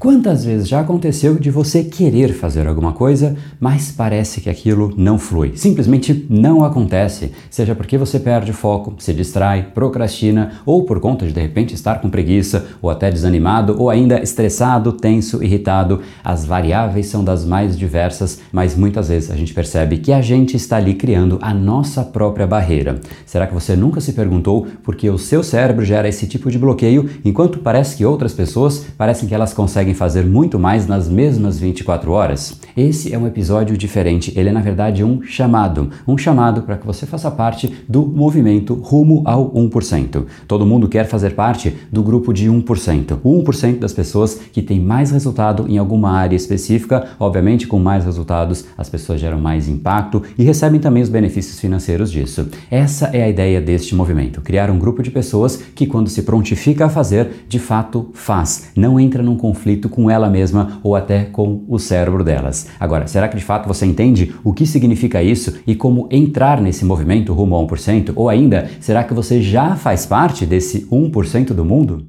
Quantas vezes já aconteceu de você querer fazer alguma coisa, mas parece que aquilo não flui? Simplesmente não acontece, seja porque você perde foco, se distrai, procrastina ou por conta de de repente estar com preguiça ou até desanimado ou ainda estressado, tenso, irritado. As variáveis são das mais diversas, mas muitas vezes a gente percebe que a gente está ali criando a nossa própria barreira. Será que você nunca se perguntou por que o seu cérebro gera esse tipo de bloqueio enquanto parece que outras pessoas parecem que elas conseguem conseguem fazer muito mais nas mesmas 24 horas? Esse é um episódio diferente, ele é na verdade um chamado, um chamado para que você faça parte do movimento rumo ao 1%. Todo mundo quer fazer parte do grupo de 1%. O 1% das pessoas que tem mais resultado em alguma área específica, obviamente com mais resultados as pessoas geram mais impacto e recebem também os benefícios financeiros disso. Essa é a ideia deste movimento, criar um grupo de pessoas que quando se prontifica a fazer, de fato faz, não entra num conflito conflito com ela mesma ou até com o cérebro delas. Agora, será que de fato você entende o que significa isso e como entrar nesse movimento rumo a 1%? Ou ainda, será que você já faz parte desse 1% do mundo?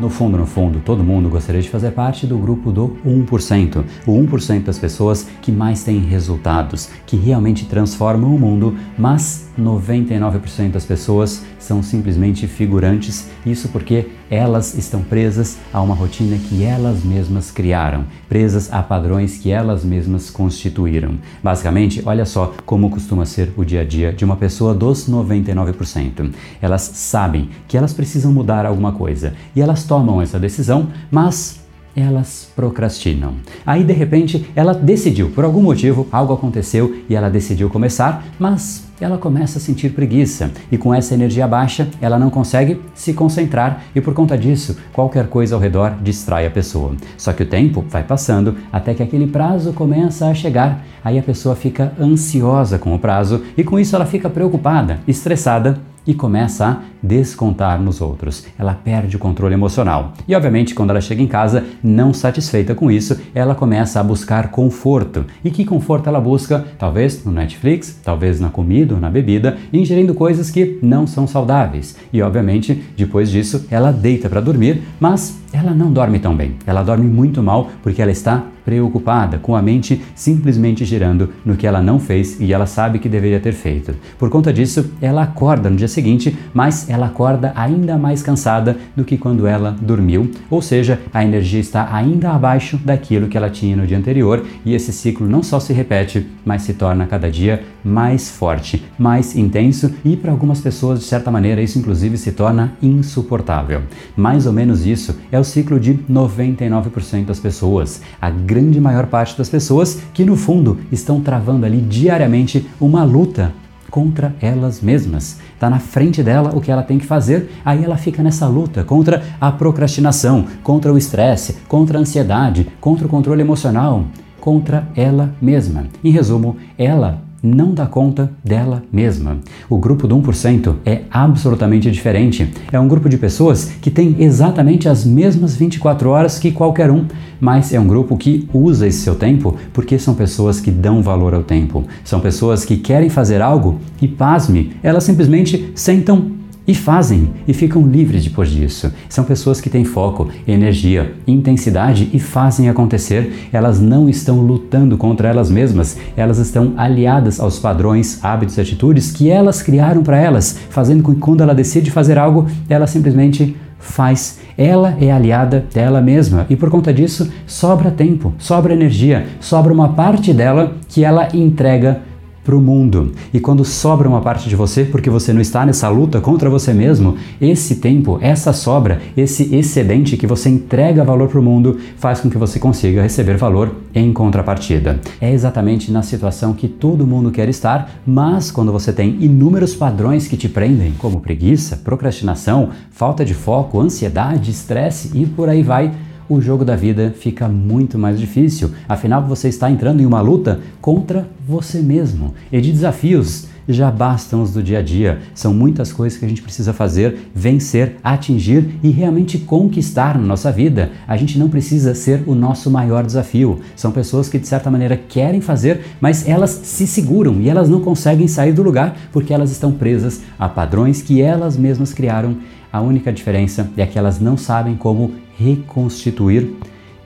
No fundo, no fundo, todo mundo gostaria de fazer parte do grupo do 1%, o 1% das pessoas que mais têm resultados, que realmente transformam o mundo, mas 99% das pessoas são simplesmente figurantes, isso porque elas estão presas a uma rotina que elas mesmas criaram, presas a padrões que elas mesmas constituíram. Basicamente, olha só como costuma ser o dia a dia de uma pessoa dos 99%. Elas sabem que elas precisam mudar alguma coisa e elas tomam essa decisão, mas elas procrastinam. Aí de repente ela decidiu, por algum motivo, algo aconteceu e ela decidiu começar, mas ela começa a sentir preguiça e com essa energia baixa ela não consegue se concentrar e por conta disso qualquer coisa ao redor distrai a pessoa. Só que o tempo vai passando até que aquele prazo começa a chegar, aí a pessoa fica ansiosa com o prazo e com isso ela fica preocupada, estressada e começa a descontar nos outros. Ela perde o controle emocional. E obviamente, quando ela chega em casa, não satisfeita com isso, ela começa a buscar conforto. E que conforto ela busca? Talvez no Netflix, talvez na comida ou na bebida, ingerindo coisas que não são saudáveis. E obviamente, depois disso, ela deita para dormir, mas ela não dorme tão bem. Ela dorme muito mal porque ela está preocupada, com a mente simplesmente girando no que ela não fez e ela sabe que deveria ter feito. Por conta disso, ela acorda no dia seguinte, mas ela acorda ainda mais cansada do que quando ela dormiu, ou seja, a energia está ainda abaixo daquilo que ela tinha no dia anterior e esse ciclo não só se repete, mas se torna cada dia mais forte, mais intenso e para algumas pessoas, de certa maneira, isso inclusive se torna insuportável. Mais ou menos isso é o ciclo de 99% das pessoas. A grande maior parte das pessoas que no fundo estão travando ali diariamente uma luta contra elas mesmas. Está na frente dela o que ela tem que fazer, aí ela fica nessa luta contra a procrastinação, contra o estresse, contra a ansiedade, contra o controle emocional, contra ela mesma. Em resumo, ela não dá conta dela mesma. O grupo do 1% é absolutamente diferente. É um grupo de pessoas que tem exatamente as mesmas 24 horas que qualquer um, mas é um grupo que usa esse seu tempo porque são pessoas que dão valor ao tempo. São pessoas que querem fazer algo e, pasme, elas simplesmente sentam e fazem e ficam livres depois disso. São pessoas que têm foco, energia, intensidade e fazem acontecer. Elas não estão lutando contra elas mesmas, elas estão aliadas aos padrões, hábitos e atitudes que elas criaram para elas, fazendo com que quando ela decide fazer algo, ela simplesmente faz. Ela é aliada dela mesma e por conta disso sobra tempo, sobra energia, sobra uma parte dela que ela entrega para o mundo. E quando sobra uma parte de você, porque você não está nessa luta contra você mesmo, esse tempo, essa sobra, esse excedente que você entrega valor para o mundo, faz com que você consiga receber valor em contrapartida. É exatamente na situação que todo mundo quer estar, mas quando você tem inúmeros padrões que te prendem, como preguiça, procrastinação, falta de foco, ansiedade, estresse e por aí vai o jogo da vida fica muito mais difícil. Afinal, você está entrando em uma luta contra você mesmo. E de desafios já bastam os do dia a dia. São muitas coisas que a gente precisa fazer, vencer, atingir e realmente conquistar na nossa vida. A gente não precisa ser o nosso maior desafio. São pessoas que de certa maneira querem fazer, mas elas se seguram e elas não conseguem sair do lugar porque elas estão presas a padrões que elas mesmas criaram. A única diferença é que elas não sabem como reconstituir.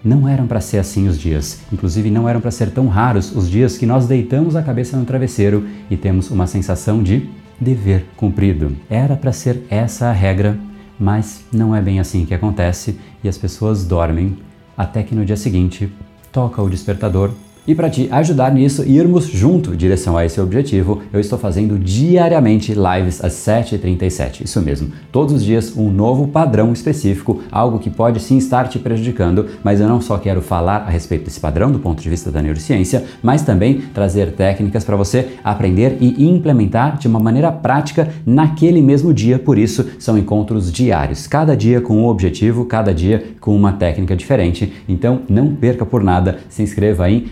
Não eram para ser assim os dias, inclusive não eram para ser tão raros os dias que nós deitamos a cabeça no travesseiro e temos uma sensação de dever cumprido. Era para ser essa a regra, mas não é bem assim que acontece e as pessoas dormem até que no dia seguinte toca o despertador e para te ajudar nisso, irmos junto em direção a esse objetivo, eu estou fazendo diariamente lives às 7h37. Isso mesmo, todos os dias um novo padrão específico, algo que pode sim estar te prejudicando, mas eu não só quero falar a respeito desse padrão do ponto de vista da neurociência, mas também trazer técnicas para você aprender e implementar de uma maneira prática naquele mesmo dia. Por isso, são encontros diários, cada dia com um objetivo, cada dia com uma técnica diferente. Então, não perca por nada, se inscreva em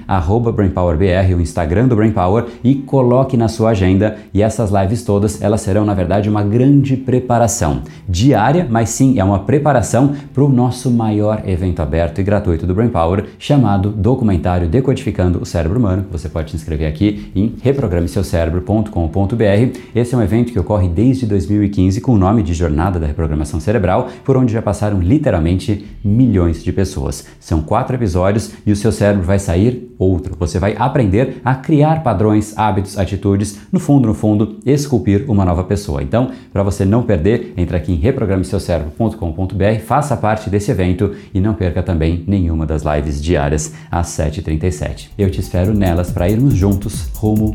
BrainPowerBR, o Instagram do BrainPower, e coloque na sua agenda. E essas lives todas, elas serão, na verdade, uma grande preparação diária, mas sim é uma preparação para o nosso maior evento aberto e gratuito do BrainPower, chamado Documentário Decodificando o Cérebro Humano. Você pode se inscrever aqui em reprogrameseucerebro.com.br. Esse é um evento que ocorre desde 2015 com o nome de Jornada da Reprogramação Cerebral, por onde já passaram literalmente milhões de pessoas. São quatro episódios e o seu cérebro vai sair outro. Você vai aprender a criar padrões, hábitos, atitudes, no fundo, no fundo, esculpir uma nova pessoa. Então, para você não perder, entre aqui em reprogrameseucerebro.com.br, faça parte desse evento e não perca também nenhuma das lives diárias às 7h37. Eu te espero nelas para irmos juntos rumo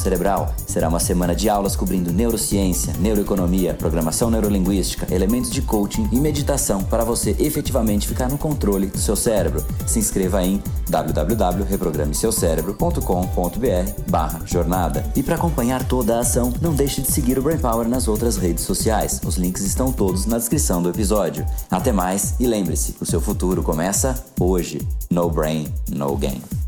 cerebral. Será uma semana de aulas cobrindo neurociência, neuroeconomia, programação neurolinguística, elementos de coaching e meditação para você efetivamente ficar no controle do seu cérebro. Se inscreva em www.reprogrameseucerebro.com.br/jornada. E para acompanhar toda a ação, não deixe de seguir o Brain Power nas outras redes sociais. Os links estão todos na descrição do episódio. Até mais e lembre-se, o seu futuro começa hoje. No brain, no game.